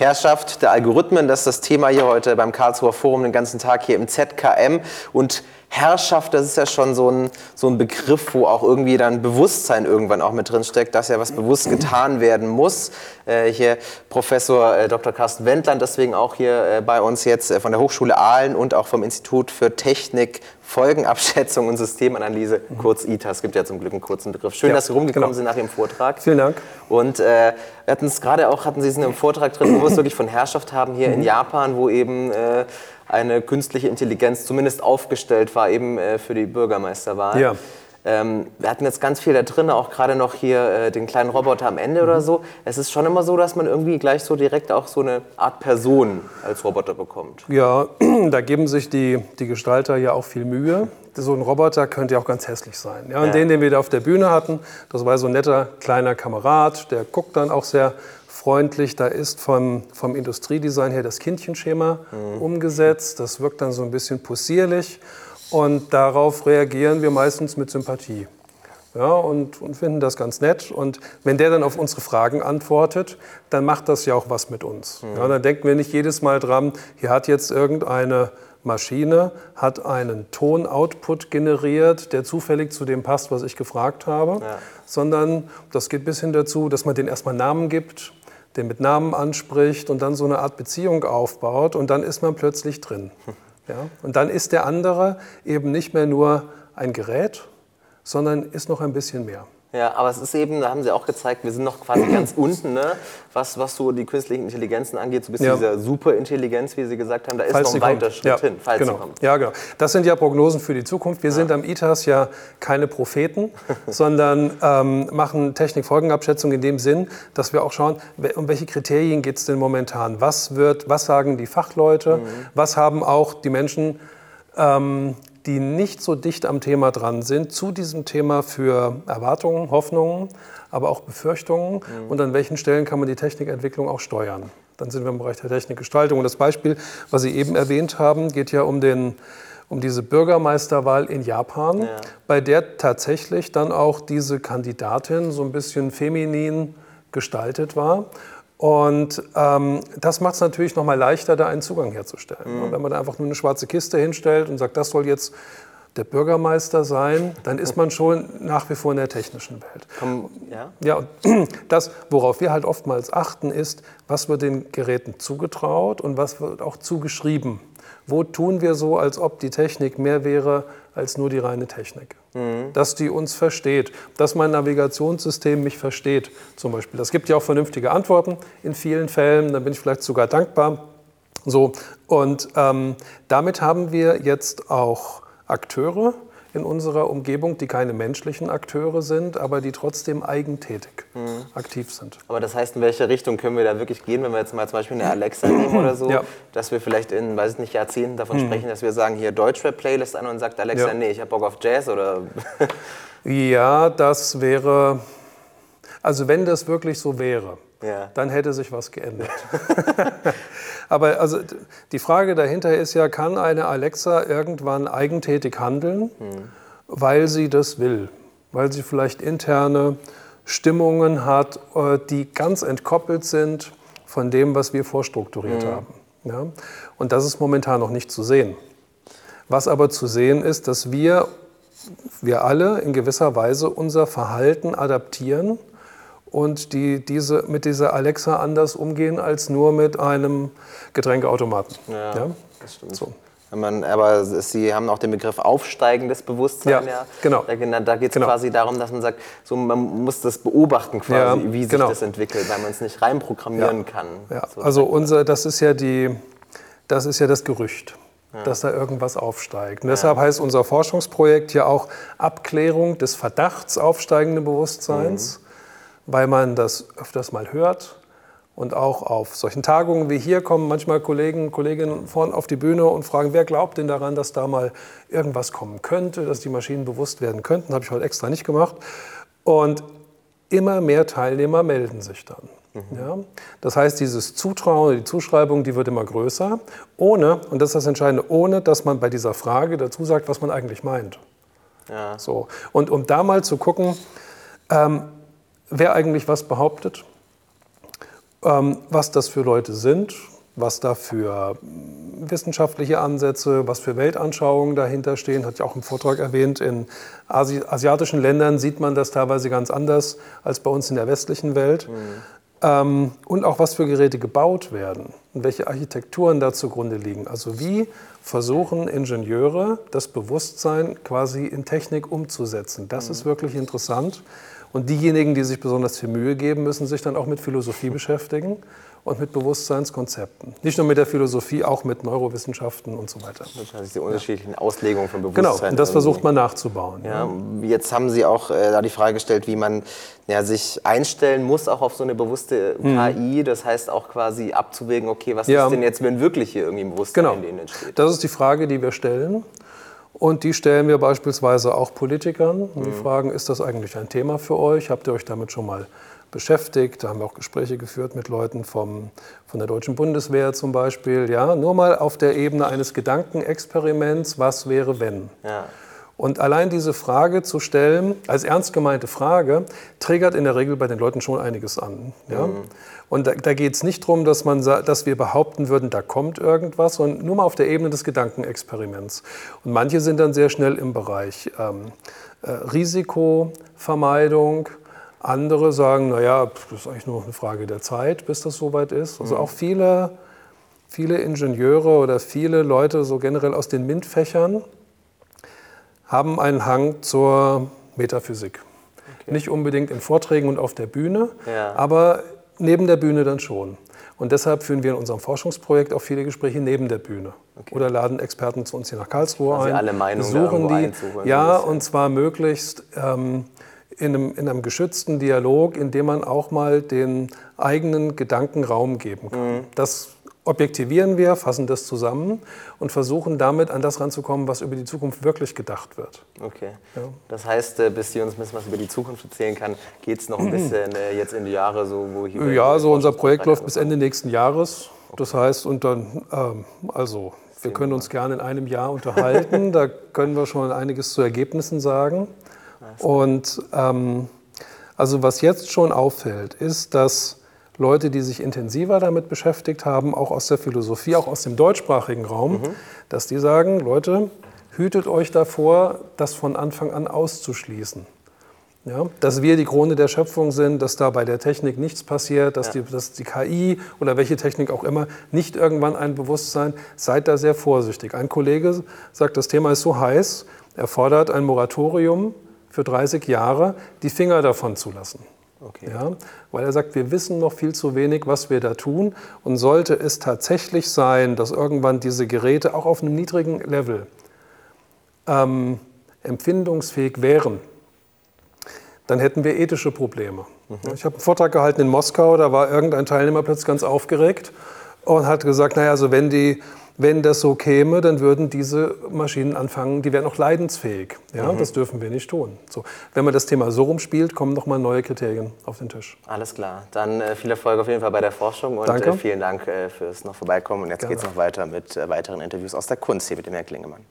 Herrschaft der Algorithmen, das ist das Thema hier heute beim Karlsruher Forum den ganzen Tag hier im ZKM. Und Herrschaft, das ist ja schon so ein, so ein Begriff, wo auch irgendwie dann Bewusstsein irgendwann auch mit drin steckt, dass ja was bewusst getan werden muss. Äh, hier Professor äh, Dr. Carsten Wendland, deswegen auch hier äh, bei uns jetzt äh, von der Hochschule Aalen und auch vom Institut für Technik, Folgenabschätzung und Systemanalyse, mhm. kurz ITAS. Es gibt ja zum Glück einen kurzen Begriff. Schön, ja, dass Sie rumgekommen genau. sind nach Ihrem Vortrag. Vielen Dank. Und äh, wir hatten es gerade auch, hatten Sie es in einem Vortrag drin, wo wir es wirklich von Herrschaft haben hier mhm. in Japan, wo eben äh, eine künstliche Intelligenz zumindest aufgestellt war, eben äh, für die Bürgermeisterwahl. Ja. Ähm, wir hatten jetzt ganz viel da drin, auch gerade noch hier äh, den kleinen Roboter am Ende mhm. oder so. Es ist schon immer so, dass man irgendwie gleich so direkt auch so eine Art Person als Roboter bekommt. Ja, da geben sich die, die Gestalter ja auch viel Mühe. So ein Roboter könnte ja auch ganz hässlich sein. Ja, und ja. den, den wir da auf der Bühne hatten, das war so ein netter kleiner Kamerad, der guckt dann auch sehr freundlich. Da ist vom, vom Industriedesign her das Kindchenschema mhm. umgesetzt. Das wirkt dann so ein bisschen possierlich. Und darauf reagieren wir meistens mit Sympathie. Ja, und, und, finden das ganz nett. Und wenn der dann auf unsere Fragen antwortet, dann macht das ja auch was mit uns. Mhm. Ja, dann denken wir nicht jedes Mal dran, hier hat jetzt irgendeine Maschine, hat einen Ton-Output generiert, der zufällig zu dem passt, was ich gefragt habe, ja. sondern das geht bis hin dazu, dass man den erstmal Namen gibt, den mit Namen anspricht und dann so eine Art Beziehung aufbaut und dann ist man plötzlich drin. Ja? Und dann ist der andere eben nicht mehr nur ein Gerät, sondern ist noch ein bisschen mehr. Ja, aber es ist eben, da haben Sie auch gezeigt, wir sind noch quasi ganz unten, ne? was, was so die künstlichen Intelligenzen angeht, so bis ja. dieser Superintelligenz, wie Sie gesagt haben, da ist falls noch ein weiter Schritt ja, hin, falls genau. sie kommt. Ja, genau. Das sind ja Prognosen für die Zukunft. Wir ja. sind am ITAS ja keine Propheten, sondern ähm, machen Technikfolgenabschätzung in dem Sinn, dass wir auch schauen, um welche Kriterien geht es denn momentan? Was, wird, was sagen die Fachleute? Mhm. Was haben auch die Menschen ähm, die nicht so dicht am Thema dran sind, zu diesem Thema für Erwartungen, Hoffnungen, aber auch Befürchtungen mhm. und an welchen Stellen kann man die Technikentwicklung auch steuern. Dann sind wir im Bereich der Technikgestaltung. Und das Beispiel, was Sie eben erwähnt haben, geht ja um, den, um diese Bürgermeisterwahl in Japan, ja. bei der tatsächlich dann auch diese Kandidatin so ein bisschen feminin gestaltet war. Und ähm, das macht es natürlich noch mal leichter, da einen Zugang herzustellen. Mhm. Wenn man da einfach nur eine schwarze Kiste hinstellt und sagt, das soll jetzt der Bürgermeister sein, dann ist man schon nach wie vor in der technischen Welt. Komm, ja? ja, und das, worauf wir halt oftmals achten, ist, was wird den Geräten zugetraut und was wird auch zugeschrieben. Wo tun wir so, als ob die Technik mehr wäre als nur die reine Technik? Mhm. Dass die uns versteht, dass mein Navigationssystem mich versteht, zum Beispiel. Das gibt ja auch vernünftige Antworten in vielen Fällen, da bin ich vielleicht sogar dankbar. So, und ähm, damit haben wir jetzt auch Akteure, in unserer Umgebung, die keine menschlichen Akteure sind, aber die trotzdem eigentätig mhm. aktiv sind. Aber das heißt, in welche Richtung können wir da wirklich gehen, wenn wir jetzt mal zum Beispiel eine Alexa nehmen oder so, ja. dass wir vielleicht in, weiß ich nicht, Jahrzehnten davon mhm. sprechen, dass wir sagen, hier Deutschrap-Playlist an und sagt Alexa, ja. nee, ich habe Bock auf Jazz oder... ja, das wäre, also wenn das wirklich so wäre, ja. dann hätte sich was geändert. Aber also die Frage dahinter ist ja, kann eine Alexa irgendwann eigentätig handeln, hm. weil sie das will, weil sie vielleicht interne Stimmungen hat, äh, die ganz entkoppelt sind von dem, was wir vorstrukturiert hm. haben. Ja? Und das ist momentan noch nicht zu sehen. Was aber zu sehen ist, dass wir, wir alle in gewisser Weise unser Verhalten adaptieren und die diese, mit dieser Alexa anders umgehen als nur mit einem Getränkeautomaten. Ja, ja? das stimmt. So. Man, aber Sie haben auch den Begriff aufsteigendes Bewusstsein. Ja, ja. genau. Da, da geht es genau. quasi darum, dass man sagt, so, man muss das beobachten, quasi, ja, wie sich genau. das entwickelt, weil man es nicht reinprogrammieren kann. Ja. So also unser, das ist ja die, das ist ja das Gerücht. Dass da irgendwas aufsteigt. Und deshalb heißt unser Forschungsprojekt ja auch Abklärung des Verdachts aufsteigenden Bewusstseins. Mhm weil man das öfters mal hört. Und auch auf solchen Tagungen wie hier kommen manchmal Kollegen, Kolleginnen vorne auf die Bühne und fragen, wer glaubt denn daran, dass da mal irgendwas kommen könnte, dass die Maschinen bewusst werden könnten. Habe ich heute extra nicht gemacht. Und immer mehr Teilnehmer melden sich dann. Mhm. Ja? Das heißt, dieses Zutrauen, die Zuschreibung, die wird immer größer, ohne, und das ist das Entscheidende, ohne, dass man bei dieser Frage dazu sagt, was man eigentlich meint. Ja. So. Und um da mal zu gucken, ähm, wer eigentlich was behauptet ähm, was das für Leute sind, was da für hm, wissenschaftliche Ansätze, was für Weltanschauungen dahinter stehen, hatte ich auch im Vortrag erwähnt. In Asi asiatischen Ländern sieht man das teilweise ganz anders als bei uns in der westlichen Welt. Mhm. Ähm, und auch was für Geräte gebaut werden und welche Architekturen da zugrunde liegen. Also wie versuchen Ingenieure das Bewusstsein quasi in Technik umzusetzen. Das mhm. ist wirklich interessant. Und diejenigen, die sich besonders viel Mühe geben, müssen sich dann auch mit Philosophie beschäftigen und mit Bewusstseinskonzepten. Nicht nur mit der Philosophie, auch mit Neurowissenschaften und so weiter. Wahrscheinlich die unterschiedlichen ja. Auslegungen von Bewusstsein. Genau, und das versucht man nachzubauen. Ja, jetzt haben Sie auch äh, da die Frage gestellt, wie man ja, sich einstellen muss, auch auf so eine bewusste mhm. KI. Das heißt auch quasi abzuwägen, okay, was ja. ist denn jetzt, wenn wirklich hier irgendwie ein Bewusstsein genau. in denen entsteht? Das ist die Frage, die wir stellen. Und die stellen wir beispielsweise auch Politikern. Und die mhm. fragen, ist das eigentlich ein Thema für euch? Habt ihr euch damit schon mal beschäftigt. Da haben wir auch Gespräche geführt mit Leuten vom, von der deutschen Bundeswehr zum Beispiel. Ja, nur mal auf der Ebene eines Gedankenexperiments, was wäre wenn? Ja. Und allein diese Frage zu stellen, als ernst gemeinte Frage, triggert in der Regel bei den Leuten schon einiges an. Ja? Mhm. Und da, da geht es nicht darum, dass, man, dass wir behaupten würden, da kommt irgendwas, sondern nur mal auf der Ebene des Gedankenexperiments. Und manche sind dann sehr schnell im Bereich ähm, äh, Risikovermeidung, andere sagen, naja, das ist eigentlich nur eine Frage der Zeit, bis das soweit ist. Also mhm. auch viele, viele Ingenieure oder viele Leute so generell aus den MINT-Fächern haben einen Hang zur Metaphysik. Okay. Nicht unbedingt in Vorträgen und auf der Bühne, ja. aber neben der Bühne dann schon. Und deshalb führen wir in unserem Forschungsprojekt auch viele Gespräche neben der Bühne. Okay. Oder laden Experten zu uns hier nach Karlsruhe also ein. alle Meinungen suchen die, Ja, und zwar möglichst ähm, in einem, in einem, geschützten Dialog, in dem man auch mal den eigenen Gedanken Raum geben kann. Mhm. Das objektivieren wir, fassen das zusammen und versuchen damit an das ranzukommen, was über die Zukunft wirklich gedacht wird. Okay. Ja. Das heißt, äh, bis Sie uns ein bisschen was über die Zukunft erzählen kann, geht es noch ein bisschen äh, jetzt in die Jahre, so wo hier. Ja, so unser Projekt läuft bis Ende nächsten Jahres. Das heißt, und dann, ähm, also wir können uns gerne in einem Jahr unterhalten. da können wir schon einiges zu Ergebnissen sagen. Und ähm, also was jetzt schon auffällt, ist, dass Leute, die sich intensiver damit beschäftigt haben, auch aus der Philosophie, auch aus dem deutschsprachigen Raum, mhm. dass die sagen, Leute, hütet euch davor, das von Anfang an auszuschließen. Ja, dass wir die Krone der Schöpfung sind, dass da bei der Technik nichts passiert, dass, ja. die, dass die KI oder welche Technik auch immer nicht irgendwann ein Bewusstsein, seid da sehr vorsichtig. Ein Kollege sagt, das Thema ist so heiß, er fordert ein Moratorium für 30 Jahre die Finger davon zu lassen. Okay. Ja, weil er sagt, wir wissen noch viel zu wenig, was wir da tun. Und sollte es tatsächlich sein, dass irgendwann diese Geräte auch auf einem niedrigen Level ähm, empfindungsfähig wären, dann hätten wir ethische Probleme. Mhm. Ich habe einen Vortrag gehalten in Moskau, da war irgendein Teilnehmer plötzlich ganz aufgeregt und hat gesagt, naja, also wenn die wenn das so käme, dann würden diese Maschinen anfangen, die wären auch leidensfähig. Ja, mhm. Das dürfen wir nicht tun. So, wenn man das Thema so rumspielt, kommen nochmal neue Kriterien auf den Tisch. Alles klar. Dann äh, viel Erfolg auf jeden Fall bei der Forschung und äh, vielen Dank äh, fürs noch vorbeikommen. Und jetzt geht es noch weiter mit äh, weiteren Interviews aus der Kunst hier mit dem Herrn Klingemann.